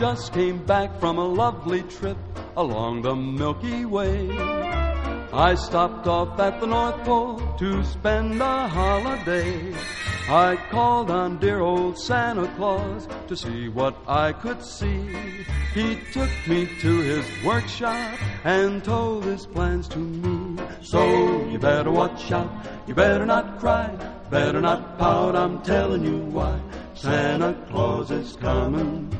Just came back from a lovely trip along the Milky Way. I stopped off at the North Pole to spend a holiday. I called on dear old Santa Claus to see what I could see. He took me to his workshop and told his plans to me. So you better watch out, you better not cry, better not pout, I'm telling you why. Santa Claus is coming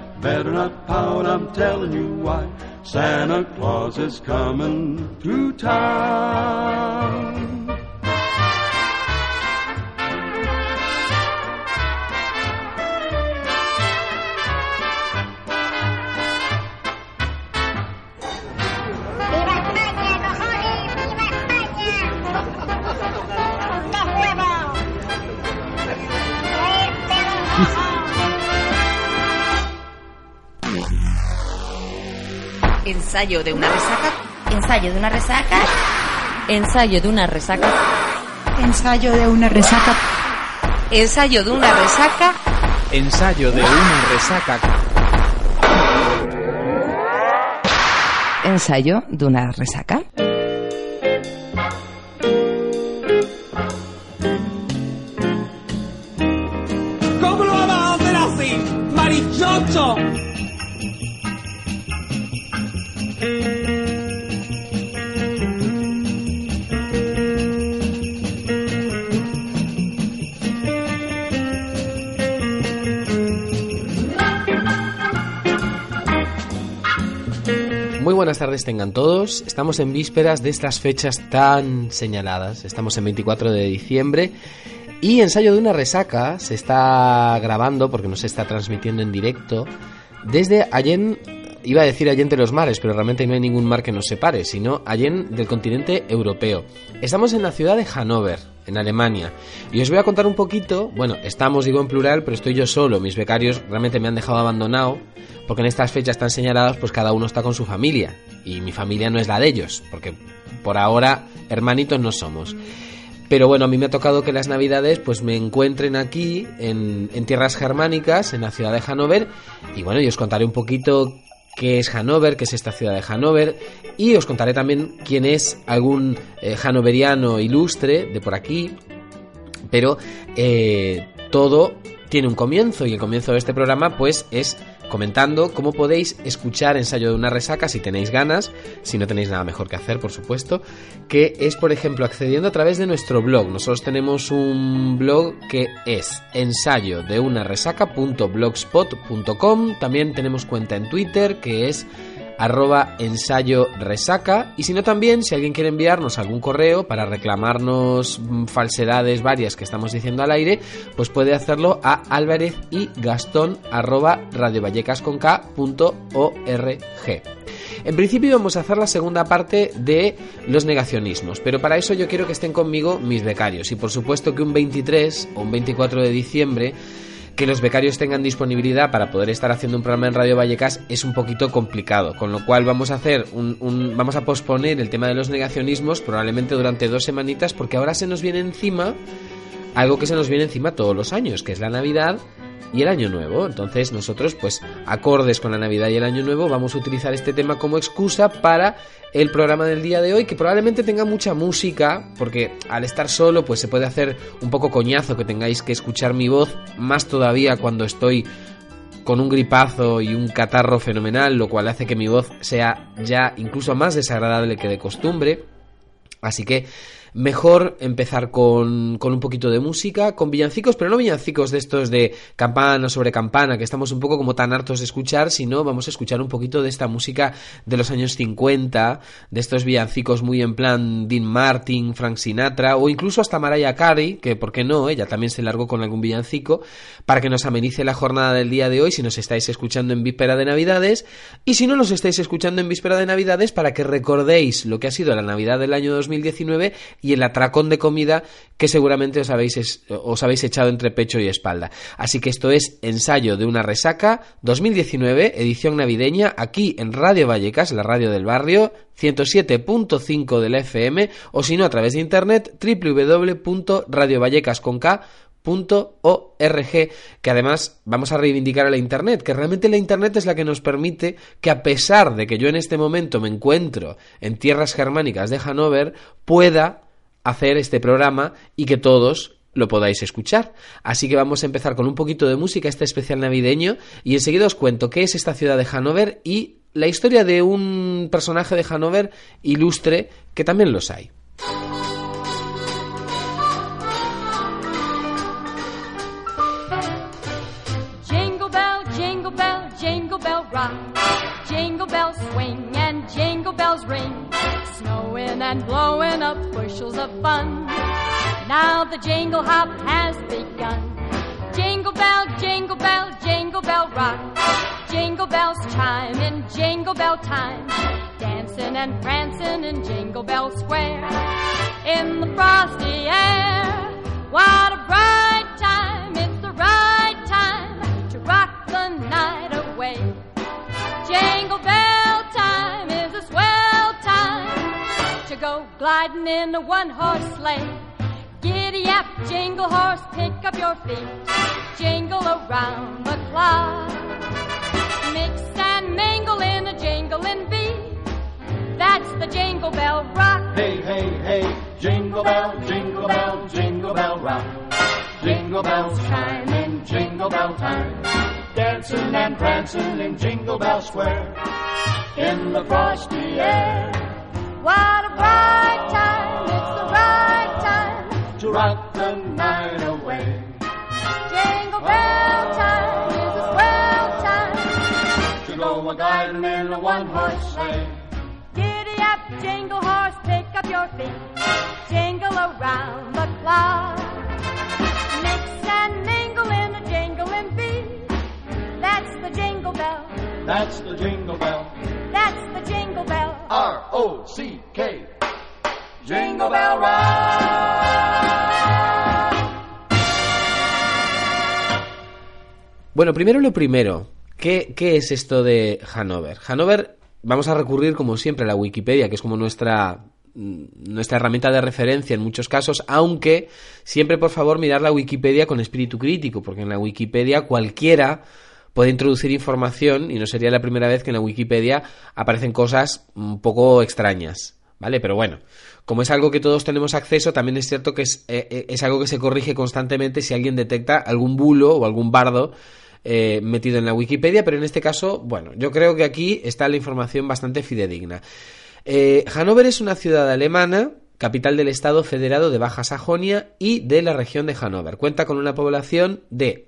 Better not pout. I'm telling you why. Santa Claus is coming to town. Ensayo de una resaca. Ensayo de una resaca. Ensayo de una resaca. Ensayo de una resaca. Ensayo de una resaca. Ensayo de una resaca. Ensayo de una resaca. Tardes tengan todos. Estamos en vísperas de estas fechas tan señaladas. Estamos en 24 de diciembre y ensayo de una resaca se está grabando porque no se está transmitiendo en directo desde Allen, iba a decir Allen de los mares, pero realmente no hay ningún mar que nos separe, sino Allen del continente europeo. Estamos en la ciudad de Hannover, en Alemania. Y os voy a contar un poquito, bueno, estamos digo en plural, pero estoy yo solo, mis becarios realmente me han dejado abandonado, porque en estas fechas tan señaladas pues cada uno está con su familia, y mi familia no es la de ellos, porque por ahora hermanitos no somos. Pero bueno, a mí me ha tocado que las navidades pues me encuentren aquí en, tierras germánicas, en la ciudad de Hannover, y bueno, y os contaré un poquito qué es Hannover, qué es esta ciudad de Hannover, y os contaré también quién es algún eh, hannoveriano ilustre de por aquí, pero eh, todo tiene un comienzo y el comienzo de este programa pues es comentando cómo podéis escuchar ensayo de una resaca si tenéis ganas, si no tenéis nada mejor que hacer, por supuesto, que es, por ejemplo, accediendo a través de nuestro blog. Nosotros tenemos un blog que es ensayo de una resaca.blogspot.com. También tenemos cuenta en Twitter que es arroba ensayo resaca. Y si no también si alguien quiere enviarnos algún correo para reclamarnos mm, falsedades varias que estamos diciendo al aire pues puede hacerlo a álvarez y gastón arroba en principio vamos a hacer la segunda parte de los negacionismos, pero para eso yo quiero que estén conmigo mis becarios. Y por supuesto que un 23 o un 24 de diciembre que los becarios tengan disponibilidad para poder estar haciendo un programa en Radio Vallecas es un poquito complicado, con lo cual vamos a hacer un, un- vamos a posponer el tema de los negacionismos probablemente durante dos semanitas porque ahora se nos viene encima algo que se nos viene encima todos los años, que es la Navidad y el Año Nuevo. Entonces nosotros, pues, acordes con la Navidad y el Año Nuevo, vamos a utilizar este tema como excusa para el programa del día de hoy, que probablemente tenga mucha música, porque al estar solo, pues se puede hacer un poco coñazo que tengáis que escuchar mi voz, más todavía cuando estoy con un gripazo y un catarro fenomenal, lo cual hace que mi voz sea ya incluso más desagradable que de costumbre. Así que mejor empezar con, con un poquito de música, con villancicos, pero no villancicos de estos de campana sobre campana, que estamos un poco como tan hartos de escuchar, sino vamos a escuchar un poquito de esta música de los años 50, de estos villancicos muy en plan Dean Martin, Frank Sinatra, o incluso hasta Mariah Carey, que por qué no, ella también se largó con algún villancico, para que nos amenice la jornada del día de hoy, si nos estáis escuchando en víspera de Navidades, y si no nos estáis escuchando en víspera de Navidades, para que recordéis lo que ha sido la Navidad del año 2019 y el atracón de comida que seguramente os habéis, os habéis echado entre pecho y espalda. Así que esto es Ensayo de una resaca 2019, edición navideña, aquí en Radio Vallecas, la radio del barrio, 107.5 de la FM, o si no a través de internet, www.radiovallecas.org, que además vamos a reivindicar a la internet, que realmente la internet es la que nos permite que a pesar de que yo en este momento me encuentro en tierras germánicas de Hannover, pueda hacer este programa y que todos lo podáis escuchar. Así que vamos a empezar con un poquito de música, este especial navideño, y enseguida os cuento qué es esta ciudad de Hannover y la historia de un personaje de Hannover ilustre, que también los hay. Jingle bells swing and jingle bells ring. Snowing and blowing up bushels of fun. Now the jingle hop has begun. Jingle bell, jingle bell, jingle bell rock. Jingle bells chime in jingle bell time. Dancing and prancing in Jingle Bell Square. In the frosty air. What a bright time, it's the right time to rock the night away. Jingle bell go gliding in a one horse sleigh. Giddy up, jingle horse, pick up your feet, jingle around the clock. Mix and mingle in a jingling beat. That's the jingle bell rock. Hey, hey, hey, jingle bell, jingle bell, jingle bell rock. Jingle bells chime in jingle bell time. Dancing and prancing in Jingle Bell Square. In the frosty air. What a bright time, it's the right time. To rock the night away. Jingle bell time is a swell time. To go a gliding in a one horse sleigh. Giddy up, jingle horse, pick up your feet. Jingle around the clock. Mix and mingle in a jingling beat. That's the jingle bell. That's the jingle bell. That's the jingle bell. R O C K. Jingle Bell Rock. Bueno, primero lo primero. ¿Qué, qué es esto de Hanover? Hanover, vamos a recurrir como siempre a la Wikipedia, que es como nuestra mm, nuestra herramienta de referencia en muchos casos, aunque siempre por favor mirar la Wikipedia con espíritu crítico, porque en la Wikipedia cualquiera puede introducir información y no sería la primera vez que en la Wikipedia aparecen cosas un poco extrañas, ¿vale? Pero bueno, como es algo que todos tenemos acceso, también es cierto que es, eh, eh, es algo que se corrige constantemente si alguien detecta algún bulo o algún bardo eh, metido en la Wikipedia, pero en este caso, bueno, yo creo que aquí está la información bastante fidedigna. Eh, Hannover es una ciudad alemana, capital del Estado federado de Baja Sajonia y de la región de Hannover. Cuenta con una población de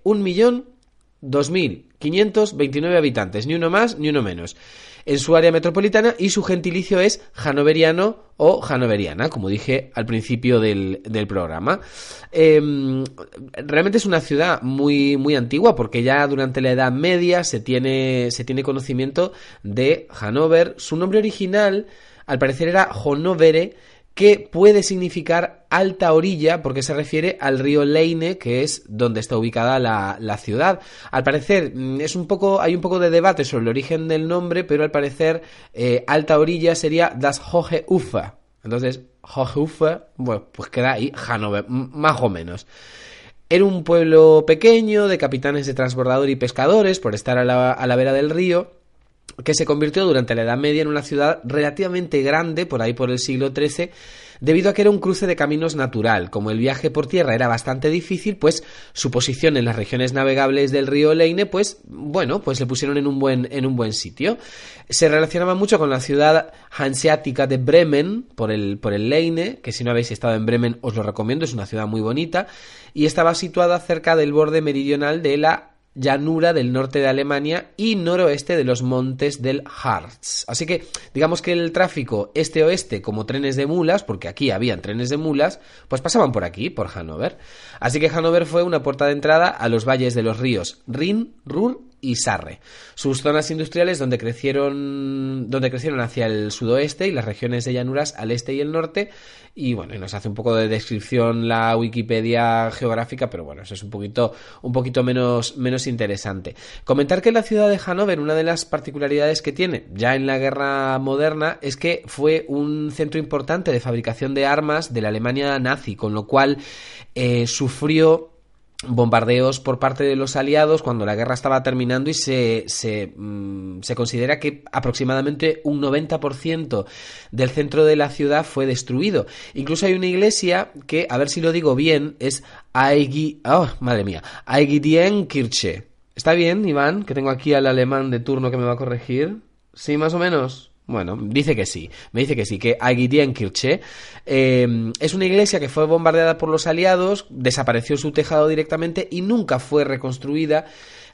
1.002.529 habitantes, ni uno más ni uno menos, en su área metropolitana y su gentilicio es hanoveriano o hanoveriana, como dije al principio del, del programa. Eh, realmente es una ciudad muy, muy antigua porque ya durante la Edad Media se tiene, se tiene conocimiento de Hannover. Su nombre original, al parecer, era Honovere, que puede significar alta orilla porque se refiere al río Leine, que es donde está ubicada la, ciudad. Al parecer, mm, es un poco, hay un poco de debate sobre el origen del nombre, pero al parecer eh, alta orilla sería Das Hohe Ufer. Entonces, Hohe Ufer, bueno, pues queda ahí Hannover, más o menos. Era un pueblo pequeño de capitanes de transbordador y pescadores por estar a la vera del río que se convirtió durante la Edad Media en una ciudad relativamente grande, por ahí por el siglo XIII, debido a que era un cruce de caminos natural. Como el viaje por tierra era bastante difícil, pues su posición en las regiones navegables del río Leine, pues bueno, pues le pusieron en un buen, en un buen sitio. Se relacionaba mucho con la ciudad hanseática de Bremen, por el, por el Leine, que si no habéis estado en Bremen os lo recomiendo, es una ciudad muy bonita, y estaba situada cerca del borde meridional de la llanura del norte de Alemania y noroeste de los montes del Harz. Así que digamos que el tráfico este-oeste como trenes de mulas, porque aquí habían trenes de mulas, pues pasaban por aquí, por Hannover. Así que Hannover fue una puerta de entrada a los valles de los ríos Rin, Ruhr y Sarre. Sus zonas industriales donde crecieron, donde crecieron hacia el sudoeste y las regiones de llanuras al este y el norte. Y bueno, nos hace un poco de descripción la Wikipedia geográfica, pero bueno, eso es un poquito, un poquito menos, menos interesante. Comentar que la ciudad de Hannover, una de las particularidades que tiene ya en la guerra moderna, es que fue un centro importante de fabricación de armas de la Alemania nazi, con lo cual eh, sufrió bombardeos por parte de los aliados cuando la guerra estaba terminando y se, se, mm, se considera que aproximadamente un 90% del centro de la ciudad fue destruido. Incluso hay una iglesia que, a ver si lo digo bien, es Aigi... Oh, madre mía. Aigidienkirche. ¿Está bien, Iván? Que tengo aquí al alemán de turno que me va a corregir. Sí, más o menos. Bueno, dice que sí, me dice que sí, que Aigidienkirche eh, es una iglesia que fue bombardeada por los aliados, desapareció su tejado directamente y nunca fue reconstruida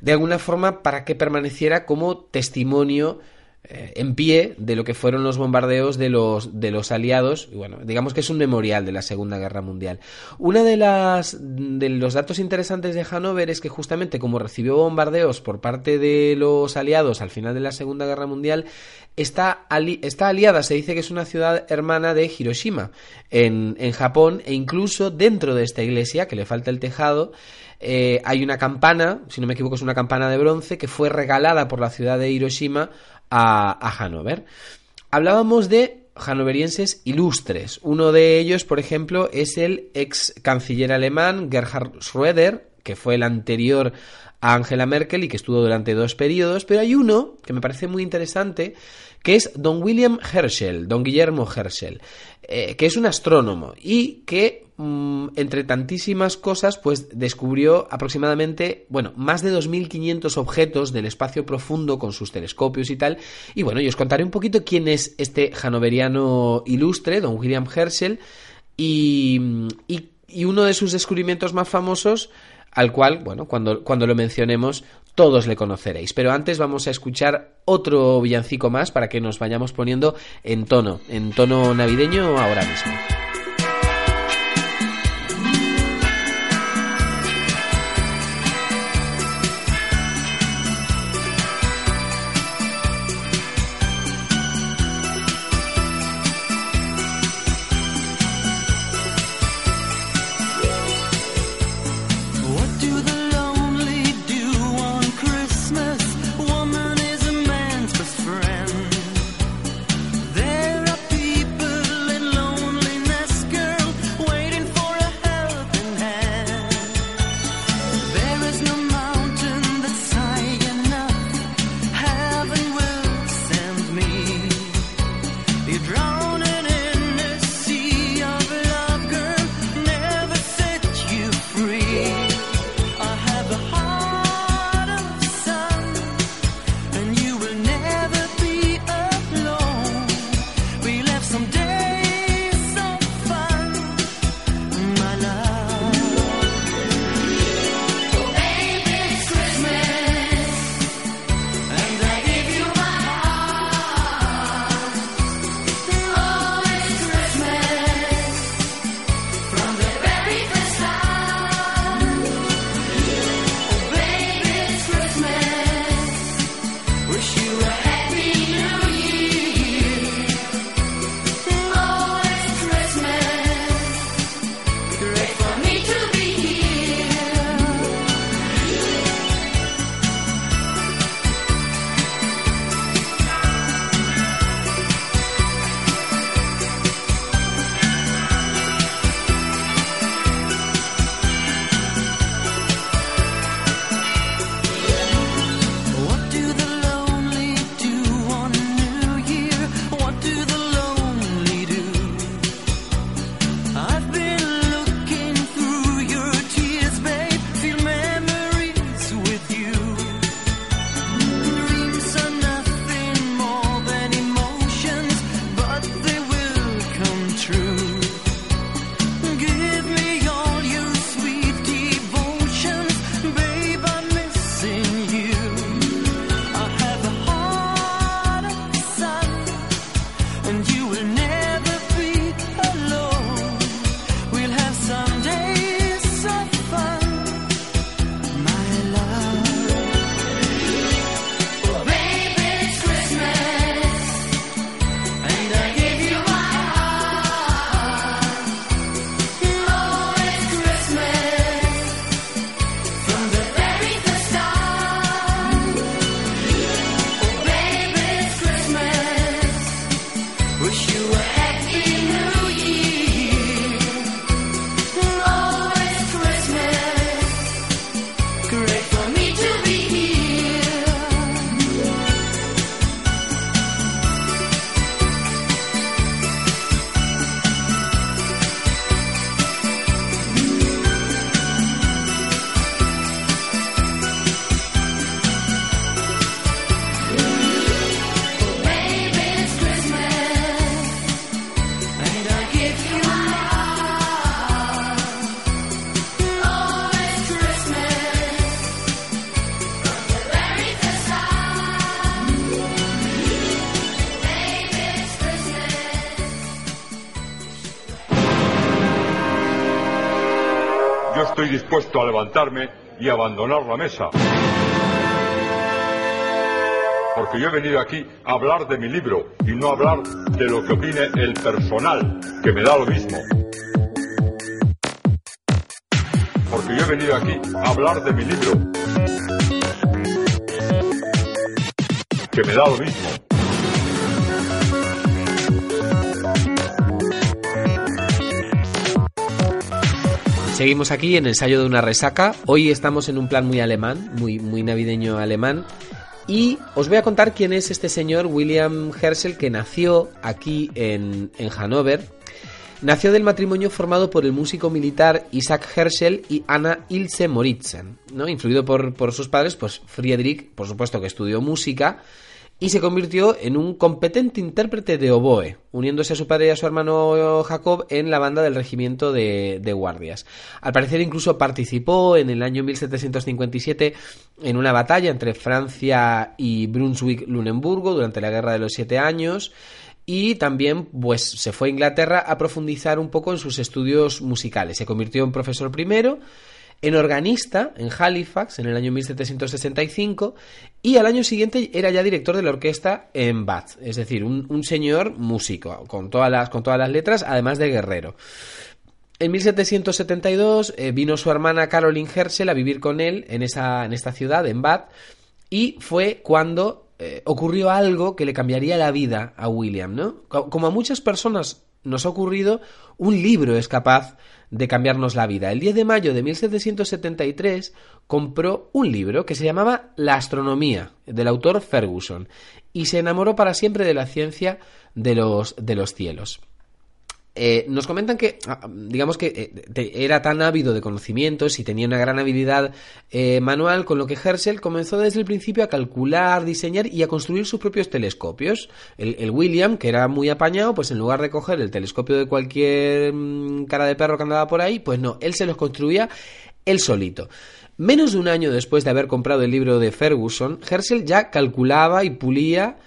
de alguna forma para que permaneciera como testimonio eh, en pie de lo que fueron los bombardeos de los, de los aliados. Y bueno, digamos que es un memorial de la Segunda Guerra Mundial. Una de las de los datos interesantes de Hannover es que justamente como recibió bombardeos por parte de los aliados al final de la Segunda Guerra Mundial, está, está aliada, se dice que es una ciudad hermana de Hiroshima en, en Japón e incluso dentro de esta iglesia, que le falta el tejado, eh, hay una campana, si no me equivoco es una campana de bronce, que fue regalada por la ciudad de Hiroshima a, a Hannover. Hablábamos de hannoverienses ilustres. Uno de ellos, por ejemplo, es el ex canciller alemán Gerhard Schröder, que fue el anterior a Angela Merkel y que estuvo durante dos periodos, pero hay uno que me parece muy interesante, que es don William Herschel, don Guillermo Herschel, eh, que es un astrónomo y que mm, entre tantísimas cosas, pues descubrió aproximadamente, bueno, más de 2.500 objetos del espacio profundo con sus telescopios y tal. Y bueno, yo os contaré un poquito quién es este hanoveriano ilustre, don William Herschel, y, y, y uno de sus descubrimientos más famosos al cual, bueno, cuando, cuando lo mencionemos, todos le conoceréis. Pero antes vamos a escuchar otro villancico más para que nos vayamos poniendo en tono, en tono navideño ahora mismo. Estoy dispuesto a levantarme y abandonar la mesa. Porque yo he venido aquí a hablar de mi libro y no a hablar de lo que opine el personal, que me da lo mismo. Porque yo he venido aquí a hablar de mi libro, que me da lo mismo. Seguimos aquí en ensayo de una resaca. Hoy estamos en un plan muy alemán, muy, muy navideño alemán. Y os voy a contar quién es este señor William Herschel que nació aquí en, en Hannover. Nació del matrimonio formado por el músico militar Isaac Herschel y Anna Ilse Moritzen, ¿no? Influido por, por sus padres, pues Friedrich, por supuesto que estudió música, y se convirtió en un competente intérprete de oboe, uniéndose a su padre y a su hermano Jacob en la banda del regimiento de, guardias. Al parecer incluso participó en el año 1757 en una batalla entre Francia y Brunswick-Lunenburgo durante la Guerra de los Siete Años y también pues se fue a Inglaterra a profundizar un poco en sus estudios musicales. Se convirtió en profesor primero en organista en Halifax en el año 1765 y al año siguiente era ya director de la orquesta en Bath, es decir, un, señor músico con todas, las, con todas las letras, además de guerrero. En 1772 eh, vino su hermana Caroline Herschel a vivir con él en, esa, en esta ciudad, en Bath, y fue cuando eh, ocurrió algo que le cambiaría la vida a William, ¿no? Como a muchas personas nos ha ocurrido, un libro es capaz de cambiarnos la vida. El 10 de mayo de 1773 compró un libro que se llamaba La astronomía, del autor Ferguson, y se enamoró para siempre de la ciencia de los, de los cielos. Eh, nos comentan que, digamos que eh, era tan ávido de conocimientos y tenía una gran habilidad eh, manual, con lo que Herschel comenzó desde el principio a calcular, diseñar y a construir sus propios telescopios. El, William, que era muy apañado, pues en lugar de coger el telescopio de cualquier mmm, cara de perro que andaba por ahí, pues no, él se los construía él solito. Menos de un año después de haber comprado el libro de Ferguson, Herschel ya calculaba y pulía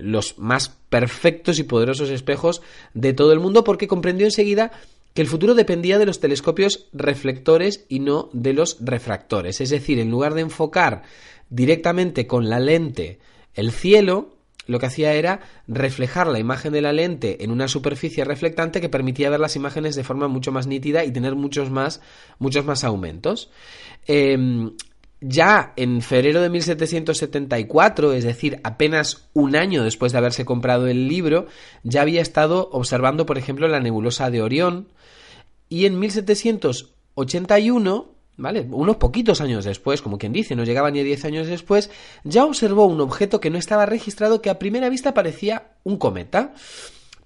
los más perfectos y poderosos espejos de todo el mundo porque comprendió enseguida que el futuro dependía de los telescopios reflectores y no de los refractores. Es decir, en lugar de enfocar directamente con la lente el cielo, lo que hacía era reflejar la imagen de la lente en una superficie reflectante que permitía ver las imágenes de forma mucho más nítida y tener muchos más, muchos más aumentos. Eh, ya en febrero de 1774, es decir, apenas un año después de haberse comprado el libro, ya había estado observando, por ejemplo, la nebulosa de Orión. Y en 1781, ¿vale? Unos poquitos años después, como quien dice, no llegaba ni a 10 años después, ya observó un objeto que no estaba registrado que a primera vista parecía un cometa.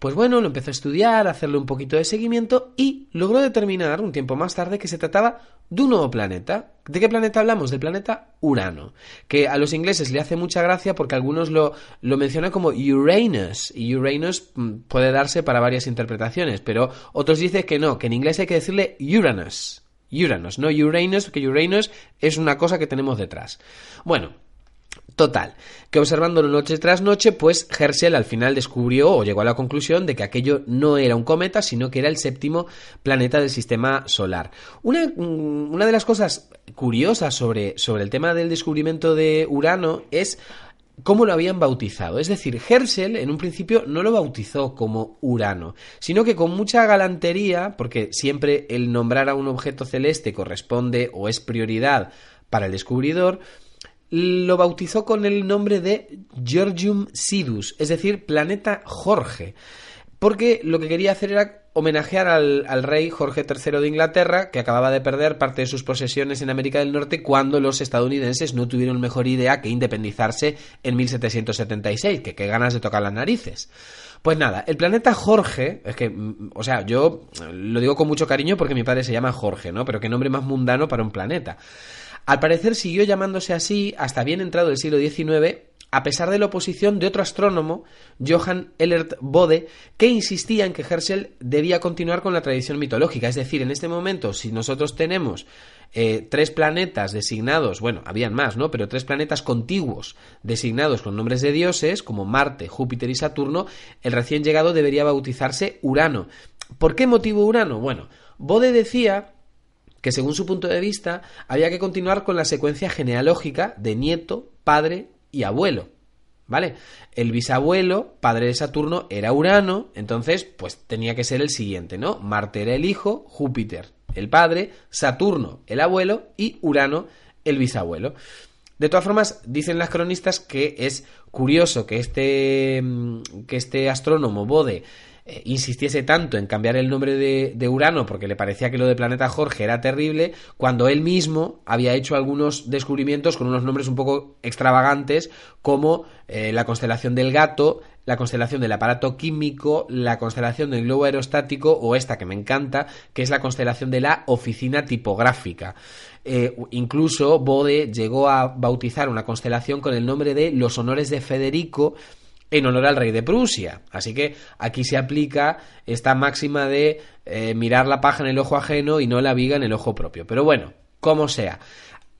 Pues bueno, lo empezó a estudiar, a hacerle un poquito de seguimiento y logró determinar un tiempo más tarde que se trataba de un nuevo planeta. ¿De qué planeta hablamos? Del planeta Urano, que a los ingleses le hace mucha gracia porque algunos lo, lo mencionan como Uranus, y Uranus mm, puede darse para varias interpretaciones, pero otros dicen que no, que en inglés hay que decirle Uranus. Uranus, no Uranus, porque Uranus es una cosa que tenemos detrás. Bueno, Total, que observándolo noche tras noche, pues Herschel al final descubrió o llegó a la conclusión de que aquello no era un cometa, sino que era el séptimo planeta del sistema solar. Una, una de las cosas curiosas sobre, sobre el tema del descubrimiento de Urano es cómo lo habían bautizado. Es decir, Herschel en un principio no lo bautizó como Urano, sino que con mucha galantería, porque siempre el nombrar a un objeto celeste corresponde o es prioridad para el descubridor, lo bautizó con el nombre de Georgium Sidus, es decir, planeta Jorge, porque lo que quería hacer era homenajear al, al, rey Jorge III de Inglaterra, que acababa de perder parte de sus posesiones en América del Norte cuando los estadounidenses no tuvieron mejor idea que independizarse en 1776, que qué ganas de tocar las narices. Pues nada, el planeta Jorge, es que, o sea, yo lo digo con mucho cariño porque mi padre se llama Jorge, ¿no? Pero qué nombre más mundano para un planeta. Al parecer siguió llamándose así hasta bien entrado el siglo XIX, a pesar de la oposición de otro astrónomo, Johann Elert Bode, que insistía en que Herschel debía continuar con la tradición mitológica. Es decir, en este momento, si nosotros tenemos eh, tres planetas designados, bueno, habían más, ¿no? Pero tres planetas contiguos designados con nombres de dioses, como Marte, Júpiter y Saturno, el recién llegado debería bautizarse Urano. ¿Por qué motivo Urano? Bueno, Bode decía que según su punto de vista había que continuar con la secuencia genealógica de nieto, padre y abuelo. ¿Vale? El bisabuelo, padre de Saturno, era Urano, entonces, pues tenía que ser el siguiente, ¿no? Marte era el hijo, Júpiter el padre, Saturno el abuelo y Urano el bisabuelo. De todas formas, dicen las cronistas que es curioso que este, mm, que este astrónomo Bode eh, insistiese tanto en cambiar el nombre de, Urano porque le parecía que lo de planeta Jorge era terrible, cuando él mismo había hecho algunos descubrimientos con unos nombres un poco extravagantes, como eh, la constelación del gato, la constelación del aparato químico, la constelación del globo aerostático o esta que me encanta, que es la constelación de la oficina tipográfica. Eh, incluso Bode llegó a bautizar una constelación con el nombre de Los Honores de Federico en honor al rey de Prusia. Así que aquí se aplica esta máxima de eh, mirar la paja en el ojo ajeno y no la viga en el ojo propio. Pero bueno, como sea.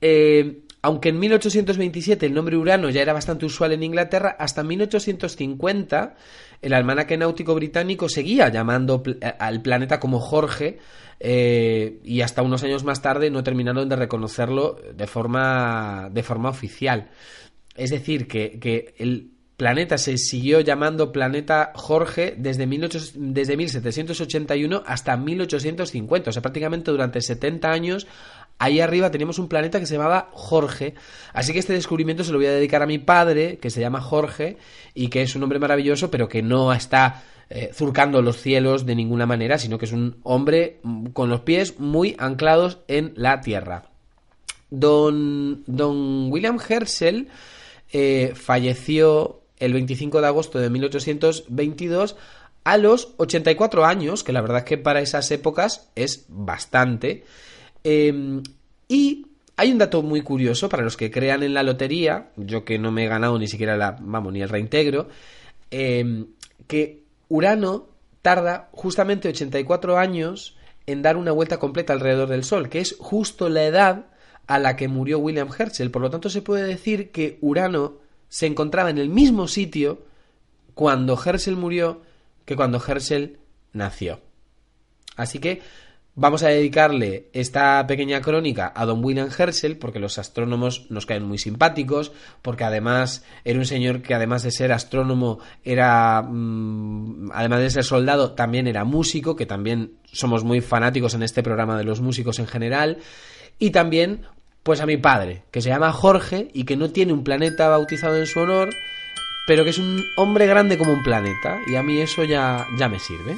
Eh, aunque en 1827 el nombre Urano ya era bastante usual en Inglaterra, hasta 1850 el almanaque náutico británico seguía llamando pl- al planeta como Jorge eh, y hasta unos años más tarde no terminaron de reconocerlo de forma, de forma oficial. Es decir, que, que el planeta se siguió llamando planeta Jorge desde, 1800 desde 1781 hasta 1850, o sea, prácticamente durante 70 años ahí arriba teníamos un planeta que se llamaba Jorge. Así que este descubrimiento se lo voy a dedicar a mi padre, que se llama Jorge, y que es un hombre maravilloso, pero que no está eh, zurcando los cielos de ninguna manera, sino que es un hombre mm, con los pies muy anclados en la tierra. Don, don William Herschel eh, falleció el 25 de agosto de 1822 a los 84 años, que la verdad es que para esas épocas es bastante. Eh, y hay un dato muy curioso para los que crean en la lotería, yo que no me he ganado ni siquiera la, vamos, ni el reintegro, eh, que Urano tarda justamente 84 años en dar una vuelta completa alrededor del Sol, que es justo la edad a la que murió William Herschel. Por lo tanto, se puede decir que Urano se encontraba en el mismo sitio cuando Herschel murió que cuando Herschel nació. Así que vamos a dedicarle esta pequeña crónica a don William Herschel porque los astrónomos nos caen muy simpáticos, porque además era un señor que además de ser astrónomo era, mmm, además de ser soldado, también era músico, que también somos muy fanáticos en este programa de los músicos en general, y también pues a mi padre, que se llama Jorge y que no tiene un planeta bautizado en su honor, pero que es un hombre grande como un planeta, y a mí eso ya, ya me sirve.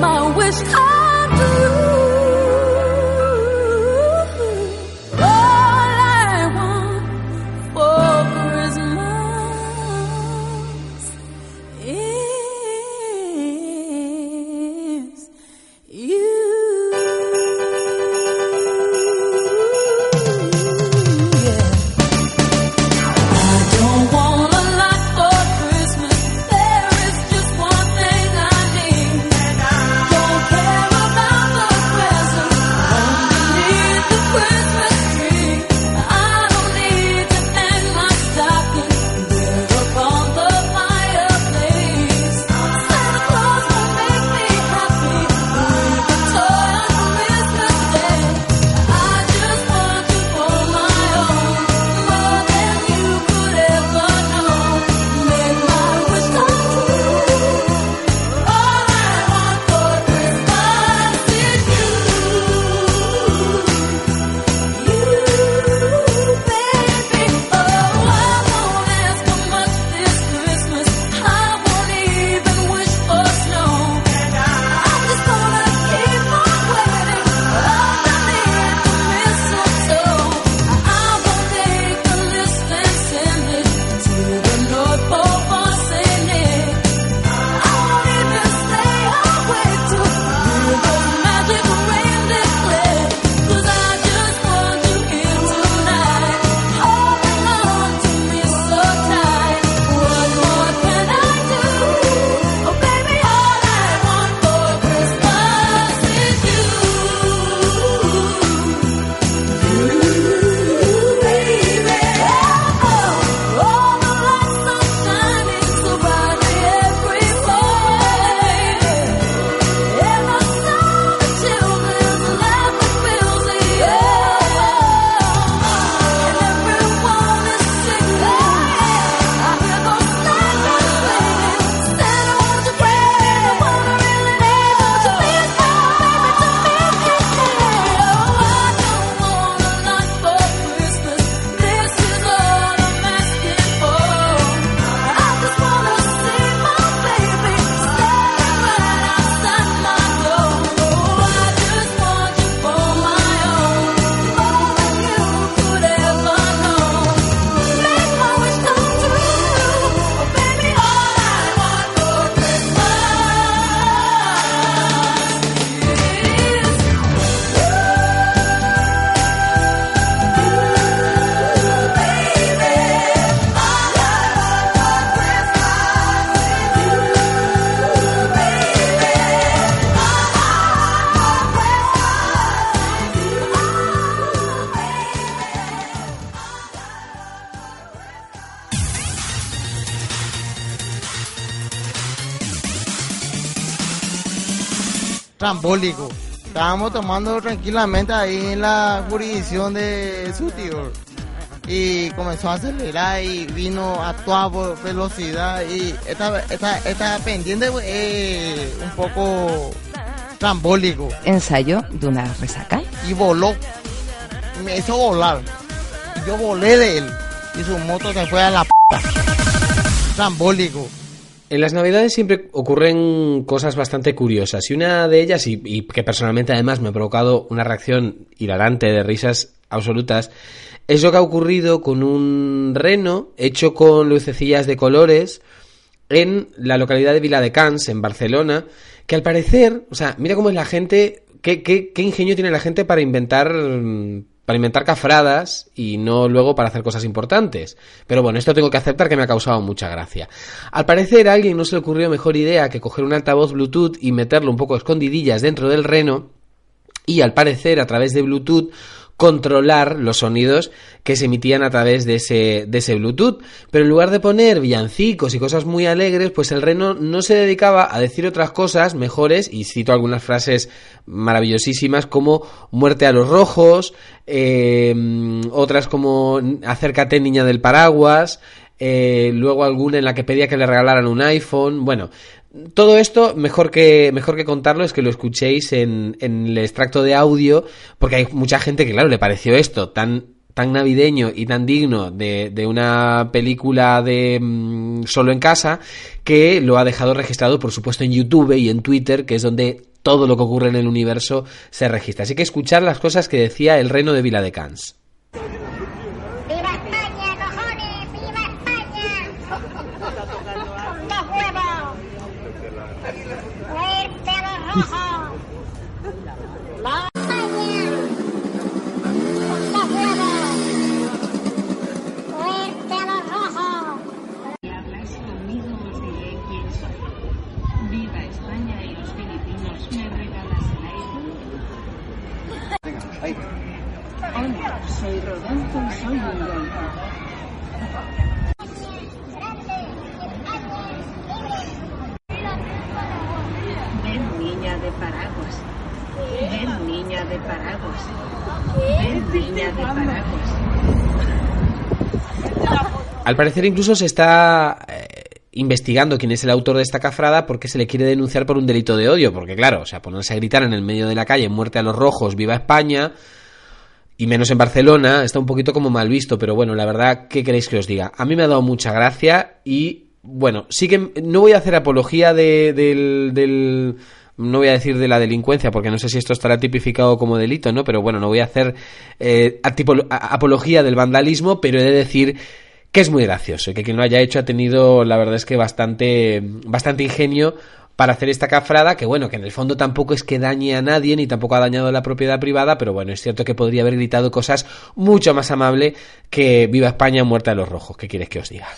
My wish come Estábamos tomando tranquilamente ahí en la jurisdicción de su tío. Y comenzó a acelerar y vino a toda velocidad. Y esta, esta, esta pendiente es un poco trambólico. Ensayo de una resaca. Y voló. Me hizo volar. Yo volé de él. Y su moto se fue a la p. Trambólico. En las navidades siempre ocurren cosas bastante curiosas y una de ellas, y, que personalmente además me ha provocado una reacción hilarante de risas absolutas, es lo que ha ocurrido con un reno hecho con lucecillas de colores en la localidad de Viladecans, en Barcelona, que al parecer, o sea, mira cómo es la gente, qué, qué, qué ingenio tiene la gente para inventar para inventar cafradas y no luego para hacer cosas importantes. Pero bueno, esto tengo que aceptar que me ha causado mucha gracia. Al parecer a alguien no se le ocurrió mejor idea que coger un altavoz Bluetooth y meterlo un poco escondidillas dentro del reno y al parecer a través de Bluetooth controlar los sonidos que se emitían a través de ese, de ese Bluetooth. Pero en lugar de poner villancicos y cosas muy alegres, pues el reno no se dedicaba a decir otras cosas mejores, y cito algunas frases maravillosísimas como muerte a los rojos, eh, otras como acércate niña del paraguas, eh, luego alguna en la que pedía que le regalaran un iPhone, bueno, todo esto, mejor que, mejor que contarlo, es que lo escuchéis en, el extracto de audio, porque hay mucha gente que, claro, le pareció esto tan, tan navideño y tan digno de, de una película de mmm, solo en casa, que lo ha dejado registrado, por supuesto, en YouTube y en Twitter, que es donde todo lo que ocurre en el universo se registra. Así que escuchar las cosas que decía el reino de Vila Ha ha! Ven, niña de paraguas. Ven, niña de paraguas. Al parecer incluso se está eh, investigando quién es el autor de esta cafrada porque se le quiere denunciar por un delito de odio, porque claro, o sea, ponerse a gritar en el medio de la calle, muerte a los rojos, viva España, y menos en Barcelona, está un poquito como mal visto, pero bueno, la verdad, ¿qué queréis que os diga? A mí me ha dado mucha gracia y, bueno, sí que no voy a hacer apología de, del, del no voy a decir de la delincuencia porque no sé si esto estará tipificado como delito, ¿no? Pero bueno, no voy a hacer eh, apología del vandalismo, pero he de decir que es muy gracioso y que quien lo haya hecho ha tenido, la verdad es que bastante, bastante ingenio para hacer esta cafrada, que bueno, que en el fondo tampoco es que dañe a nadie, ni tampoco ha dañado la propiedad privada, pero bueno, es cierto que podría haber gritado cosas mucho más amables que Viva España, muerta de los rojos. ¿Qué quieres que os diga?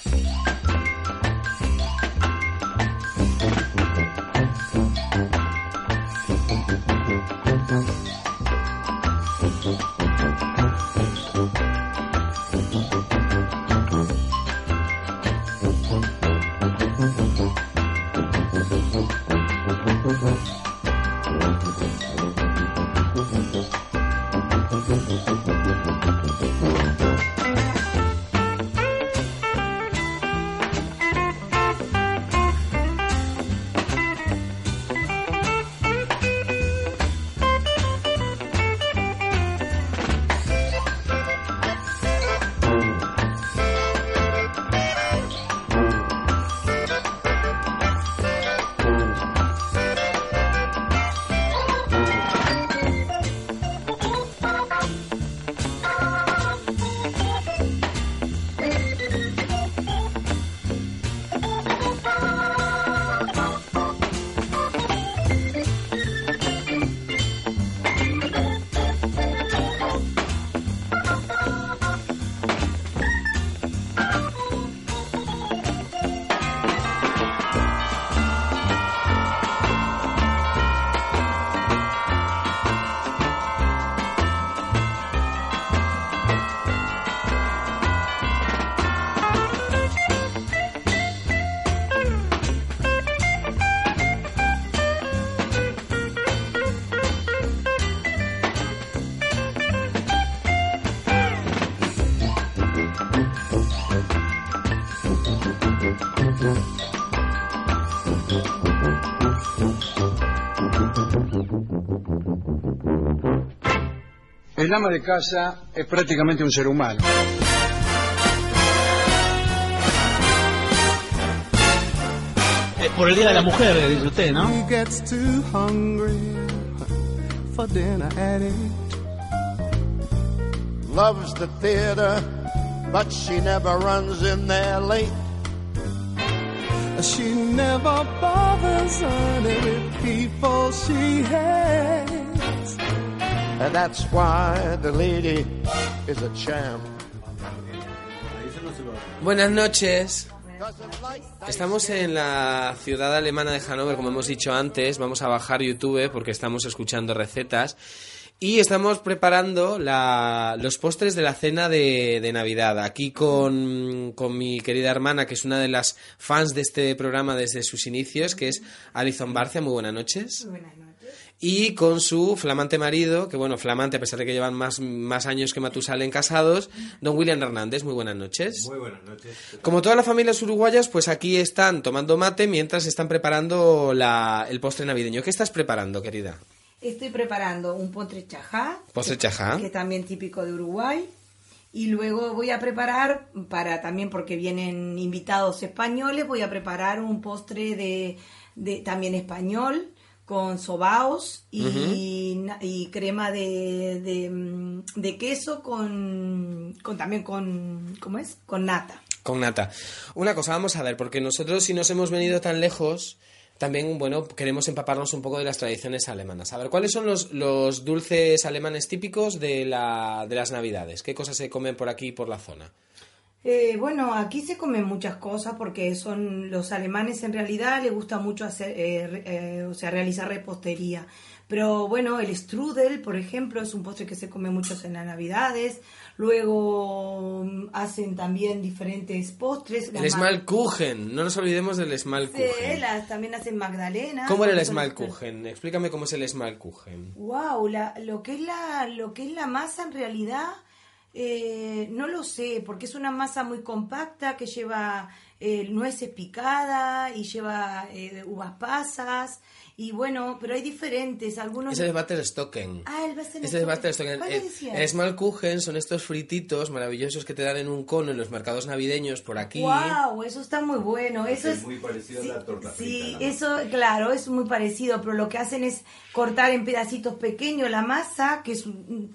El ama de casa es prácticamente un ser humano. Eh, por el Día de la Mujer, eh, dice usted, ¿no? He gets too hungry for dinner at eight. Loves the theater, but she never runs in there late. She never bothers any with people she hates. And that's why the lady is a champ. Buenas noches. Estamos en la ciudad alemana de Hannover, como hemos dicho antes. Vamos a bajar YouTube porque estamos escuchando recetas. Y estamos preparando la- los postres de la cena de, de Navidad. Aquí con, con mi querida hermana, que es una de las fans de este programa desde sus inicios, que es Alison Barcia. Muy buenas noches. Buenas noches. Y con su flamante marido, que bueno, flamante a pesar de que llevan más, más años que Matusalén casados, don William Hernández. Muy buenas noches. Muy buenas noches. Como todas las familias uruguayas, pues aquí están tomando mate mientras están preparando la- el postre navideño. ¿Qué estás preparando, querida? Estoy preparando un postre chajá. Postre chajá. Que es también típico de Uruguay. Y luego voy a preparar, para también porque vienen invitados españoles, voy a preparar un postre de, de también español con sobaos y, y crema de, de, mm, de queso con, con también con, ¿cómo es? Con nata. Con nata. Una cosa, vamos a ver, porque nosotros si nos hemos venido tan lejos, también, bueno, queremos empaparnos un poco de las tradiciones alemanas. A ver, ¿cuáles son los, los dulces alemanes típicos de, la, de las Navidades? ¿Qué cosas se comen por aquí y por la zona? Eh, bueno, aquí se comen muchas cosas porque son los alemanes en realidad les gusta mucho hacer, eh, eh, o sea, realizar repostería. Pero bueno, el strudel, por ejemplo, es un postre que se come mucho en las Navidades. Luego mm, hacen también diferentes postres. El Schmalkuchen, no nos olvidemos del Schmalkuchen. las- también hacen magdalenas. ¿Cómo era el Schmalkuchen? Explícame cómo es el Schmalkuchen. Wow, la, lo que es la lo que es la masa en realidad eh, no lo sé porque es una masa muy compacta que lleva eh, nueces picadas y lleva eh, uvas pasas y bueno, pero hay diferentes algunos. Ese es Butterstocken. Ah, el Butterstocken. Ese es Butterstocken. ¿Cuál El, son estos frititos maravillosos que te dan en un cono en los mercados navideños por aquí. Wow, eso está muy bueno. Eso es muy parecido a la torta Sí, frita. ¿no? eso, claro, es muy parecido, pero lo que hacen es cortar en pedacitos pequeños la masa, que es,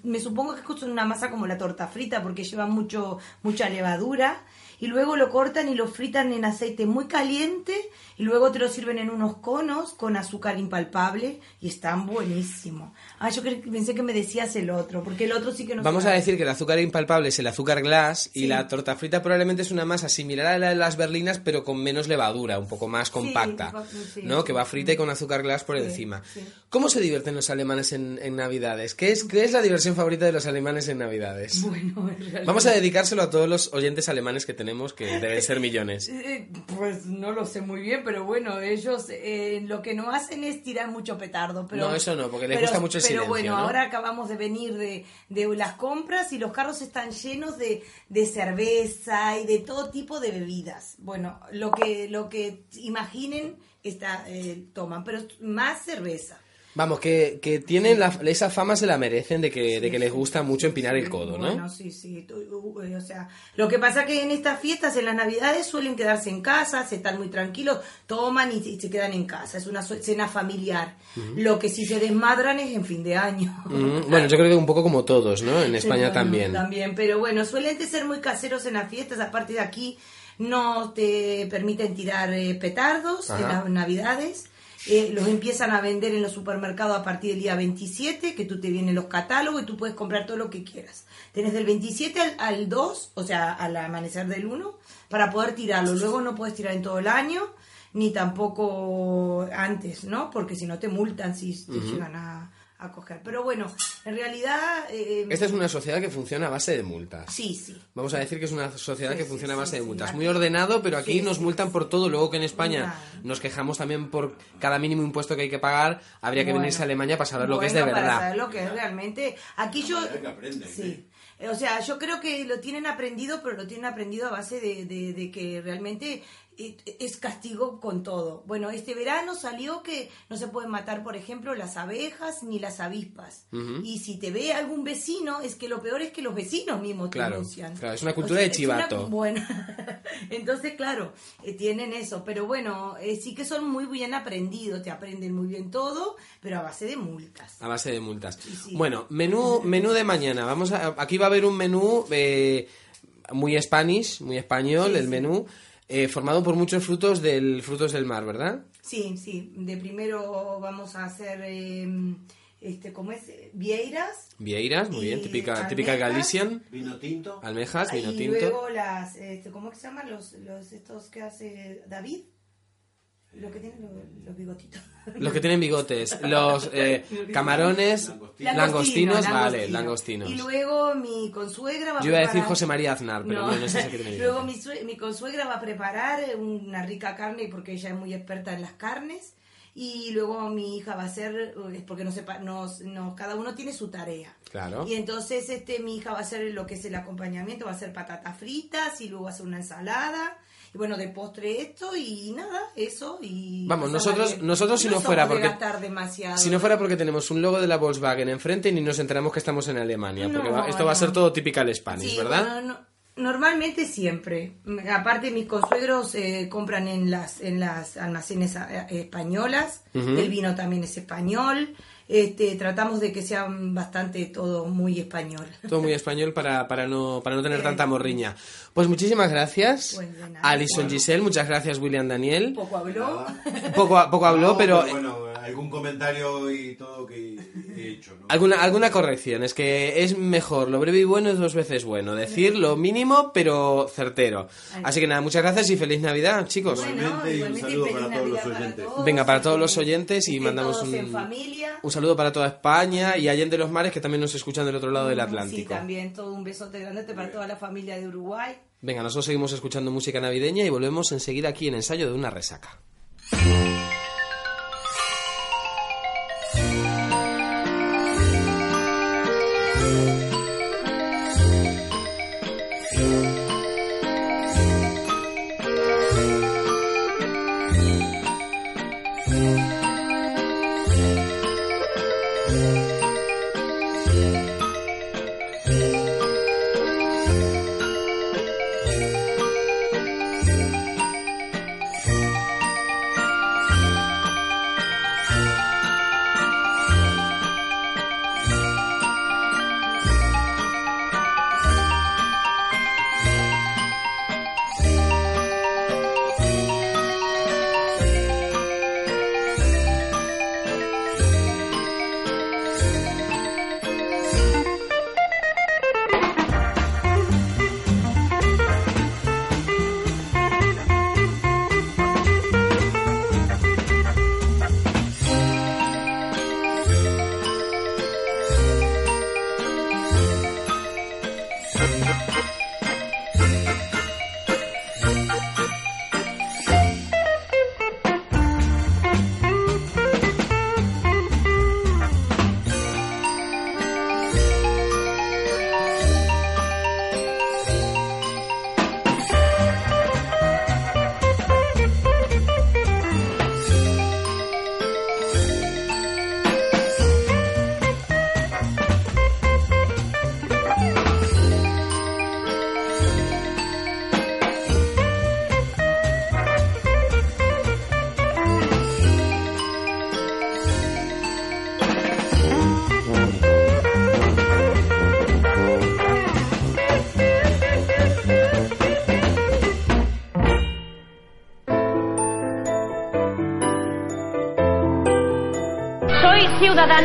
me supongo que es una masa como la torta frita, porque lleva mucho, mucha levadura, y luego lo cortan y lo fritan en aceite muy caliente, y luego te lo sirven en unos conos con azúcar impalpable, y están buenísimos. Ah, yo pensé que me decías el otro, porque el otro sí que no Vamos a decir que el azúcar impalpable es el azúcar glass y la torta frita probablemente es una masa similar a la de las berlinas, pero con menos levadura, un poco más compacta, sí, ¿no? Que va frita y con azúcar glass por encima. ¿Cómo se divierten los alemanes en, en Navidades? ¿Qué es, ¿Qué es la diversión favorita de los alemanes en Navidades? Bueno, en realidad- Vamos a dedicárselo a todos los oyentes alemanes que tenemos, que deben ser millones. Eh, Pues no lo sé muy bien, pero bueno, ellos eh, lo que no hacen es tirar mucho petardo. Pero, No, eso no, porque les pero- gusta mucho el Pero silencio, bueno, ¿no? ahora acabamos de venir de, de las compras y los carros están llenos de, de cerveza y de todo tipo de bebidas. Bueno, lo que, lo que imaginen está, eh, toman, pero más cerveza. Vamos, que, que tienen la- esa fama se la merecen de que, de que les gusta mucho empinar el codo, ¿no? Bueno, sí, sí. uh, eh, O sea, lo que pasa que en estas fiestas, en las navidades, suelen quedarse en casa, se están muy tranquilos, toman y, y se quedan en casa. Es una cena familiar. Lo que sí se desmadran es en fin de año. Bueno, yo creo que un poco como todos, ¿no? En España bueno, también. También, pero bueno, suelen ser muy caseros en las fiestas. Aparte de aquí, no te permiten tirar eh, petardos en Ajá. las navidades. Eh, los empiezan a vender en los supermercados a partir del día 27, que tú te vienen los catálogos y tú puedes comprar todo lo que quieras. Tenés del 27 al, al 2, o sea, al amanecer del 1, para poder tirarlo. Luego no puedes tirar en todo el año, ni tampoco antes, ¿no? Porque si no te multan si te Ujú. llegan a, a coger. Pero bueno, en realidad... eh, Esta es una sociedad que funciona a base de multas. Sí, sí. Vamos a decir que es una sociedad que funciona a base de multas. sí. Muy ordenado, pero aquí Sí, nos sí, multan por todo. Luego que en España nos quejamos también por cada mínimo impuesto que hay que pagar, habría que Bueno. venirse a Alemania para saber lo que es de Bueno, para verdad. saber lo que es realmente. Aquí yo. Sí. O sea, yo creo que lo tienen aprendido, pero lo tienen aprendido a base de, de- de que realmente es castigo con todo. Bueno, este verano salió que no se pueden matar, por ejemplo, las abejas ni las avispas. Y si te ve algún vecino, es que lo peor es que los vecinos mismos te Claro, denuncian. claro, es una cultura de una- chivato. bueno, entonces, claro, eh, tienen eso. Pero bueno, eh, sí que son muy bien aprendidos, te aprenden muy bien todo, pero a base de multas. A base de multas. sí. Bueno, menú, menú de mañana. Vamos a, aquí va a haber un menú eh, muy Spanish, muy español, Sí, el menú, eh, formado por muchos frutos del frutos del mar, ¿verdad? Sí, sí. De primero vamos a hacer, eh, este, ¿cómo es? Vieiras. Vieiras, muy bien, Y típica, típica almejas. Galician. Vino tinto. Almejas, vino y tinto. luego las, este, ¿cómo que se llaman? Los, los estos que hace David. Lo que tienen los, los bigotitos. Los que tienen bigotes, los eh, camarones, Langostino, langostinos, vale, langostino. langostinos. Y luego mi consuegra va a Yo iba a decir preparar- José María Aznar, pero no, no es ese que tiene Luego mi, mi consuegra va a preparar una rica carne porque ella es muy experta en las carnes. Y luego mi hija va a hacer, eh, porque no sepa, nos, nos- cada uno tiene su tarea. Claro. Y entonces este mi hija va a hacer lo que es el acompañamiento, va a hacer patatas fritas y luego va a hacer una ensalada. Y bueno, de postre esto y nada, eso y Vamos, nosotros- nosotros si no fuera porque-. Si no fuera porque tenemos un logo de la Volkswagen enfrente ni nos enteramos que estamos en Alemania, porque va- esto va a ser todo typical Spanish, Sí, ¿verdad? bueno, normalmente siempre. Aparte mis consuegros eh, compran en las en las almacenes eh, españolas. El vino también es español. Este, tratamos de que sea bastante todo muy español. Todo muy español para, para, no, para no tener tanta morriña. Pues muchísimas gracias. Pues. Alison Giselle, muchas gracias William Daniel. Poco habló. Poco, poco habló, No, pero... Bueno, algún comentario y todo que hecho, ¿no? Alguna, alguna corrección, es que es mejor, lo breve y bueno es dos veces bueno. Decir lo mínimo, pero certero. Así que nada, muchas gracias y feliz Navidad, chicos. Igualmente y un saludo para todos los oyentes. Venga, para todos los oyentes y mandamos todos un, un saludo para toda España y allende los mares que también nos escuchan del otro lado del Sí, Atlántico. también todo un besote grande para toda la familia de Uruguay. Venga, nosotros seguimos escuchando música navideña y volvemos enseguida aquí en ensayo de una resaca.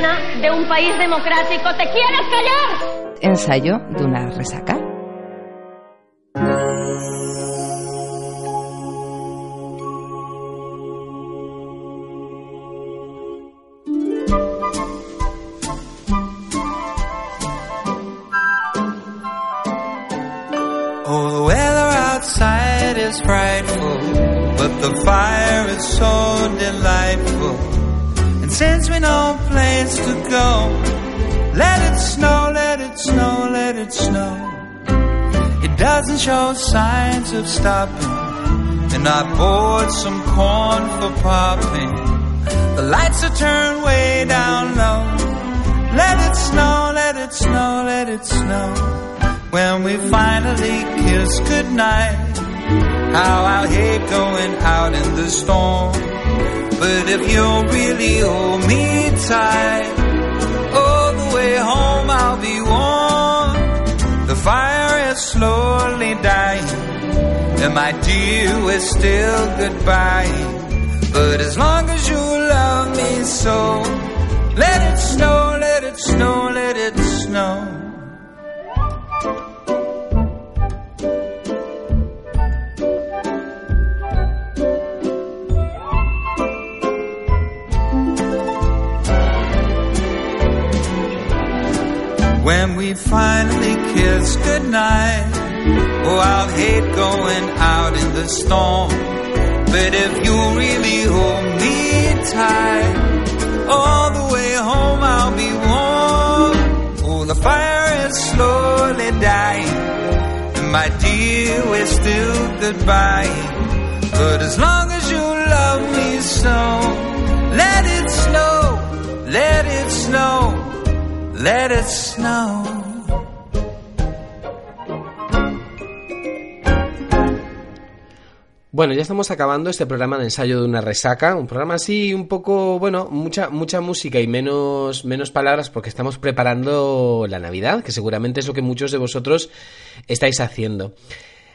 De un país democrático. ¿Te quieres callar? Ensayo de una resaca. Of stopping, and I bought some corn for popping. The lights are turned way down low. Let it snow, let it snow, let it snow. When we finally kiss goodnight, how I hate going out in the storm. But if you'll really hold me tight, all the way home I'll be warm. The fire is slowly dying, and my dear, we're still goodbye. But as long as you love me so, let it snow, let it snow, let it snow. When we finally kiss goodnight, oh, I'll hate going out in the storm. But if you really hold me tight, all the way home I'll be warm. Oh, the fire is slowly dying, and my dear, we're still goodbye. But as long as you love me so, let it snow, let it snow. Let it snow. Bueno, ya estamos acabando este programa de ensayo de una resaca, un programa así un poco, bueno, mucha mucha música y menos menos palabras porque estamos preparando la Navidad, que seguramente es lo que muchos de vosotros estáis haciendo.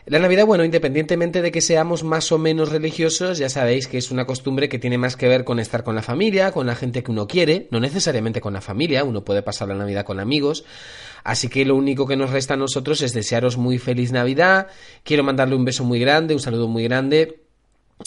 La Navidad, bueno, independientemente de que seamos más o menos religiosos, ya sabéis que es una costumbre que tiene más que ver con estar con la familia, con la gente que uno quiere, no necesariamente con la familia, uno puede pasar la Navidad con amigos. Así que lo único que nos resta a nosotros es desearos muy feliz Navidad. Quiero mandarle un beso muy grande, un saludo muy grande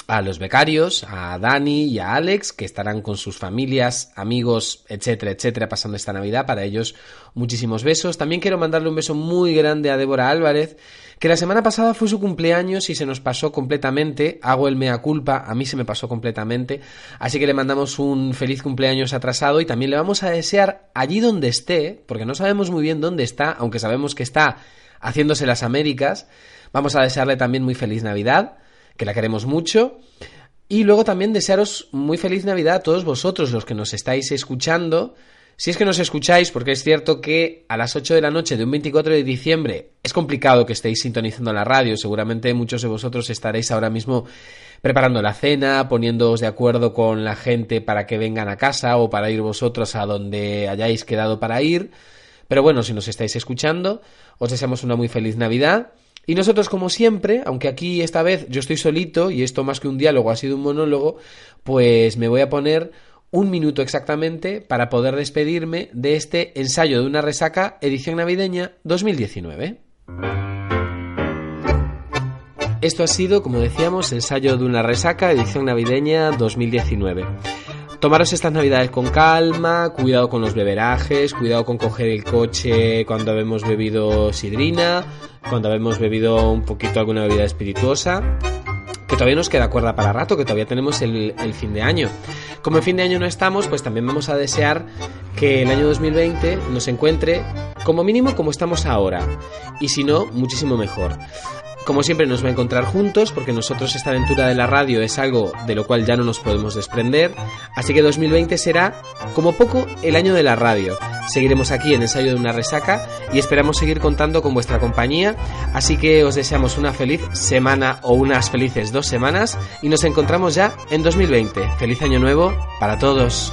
a los becarios, a Dani y a Alex, que estarán con sus familias, amigos, etcétera, etcétera, pasando esta Navidad. Para ellos, muchísimos besos. También quiero mandarle un beso muy grande a Débora Álvarez, que la semana pasada fue su cumpleaños y se nos pasó completamente. Hago el mea culpa, a mí se me pasó completamente. Así que le mandamos un feliz cumpleaños atrasado y también le vamos a desear allí donde esté, porque no sabemos muy bien dónde está, aunque sabemos que está haciéndose las Américas. Vamos a desearle también muy feliz Navidad que la queremos mucho. Y luego también desearos muy feliz Navidad a todos vosotros, los que nos estáis escuchando. Si es que nos escucháis, porque es cierto que a las 8 de la noche de un 24 de diciembre es complicado que estéis sintonizando la radio. Seguramente muchos de vosotros estaréis ahora mismo preparando la cena, poniéndoos de acuerdo con la gente para que vengan a casa o para ir vosotros a donde hayáis quedado para ir. Pero bueno, si nos estáis escuchando, os deseamos una muy feliz Navidad. Y nosotros, como siempre, aunque aquí esta vez yo estoy solito y esto más que un diálogo ha sido un monólogo, pues me voy a poner un minuto exactamente para poder despedirme de este ensayo de una resaca edición navideña 2019. Esto ha sido, como decíamos, ensayo de una resaca edición navideña 2019. Tomaros estas navidades con calma, cuidado con los beberajes, cuidado con coger el coche cuando habemos bebido sidrina, cuando habemos bebido un poquito alguna bebida espirituosa, que todavía nos queda cuerda para rato, que todavía tenemos el, el, fin de año. Como en fin de año no estamos, pues también vamos a desear que el año 2020 nos encuentre como mínimo como estamos ahora, y si no, muchísimo mejor. Como siempre nos va a encontrar juntos porque nosotros esta aventura de la radio es algo de lo cual ya no nos podemos desprender, así que 2020 será como poco el año de la radio. Seguiremos aquí en ensayo de una resaca y esperamos seguir contando con vuestra compañía, así que os deseamos una feliz semana o unas felices dos semanas y nos encontramos ya en 2020. Feliz año nuevo para todos.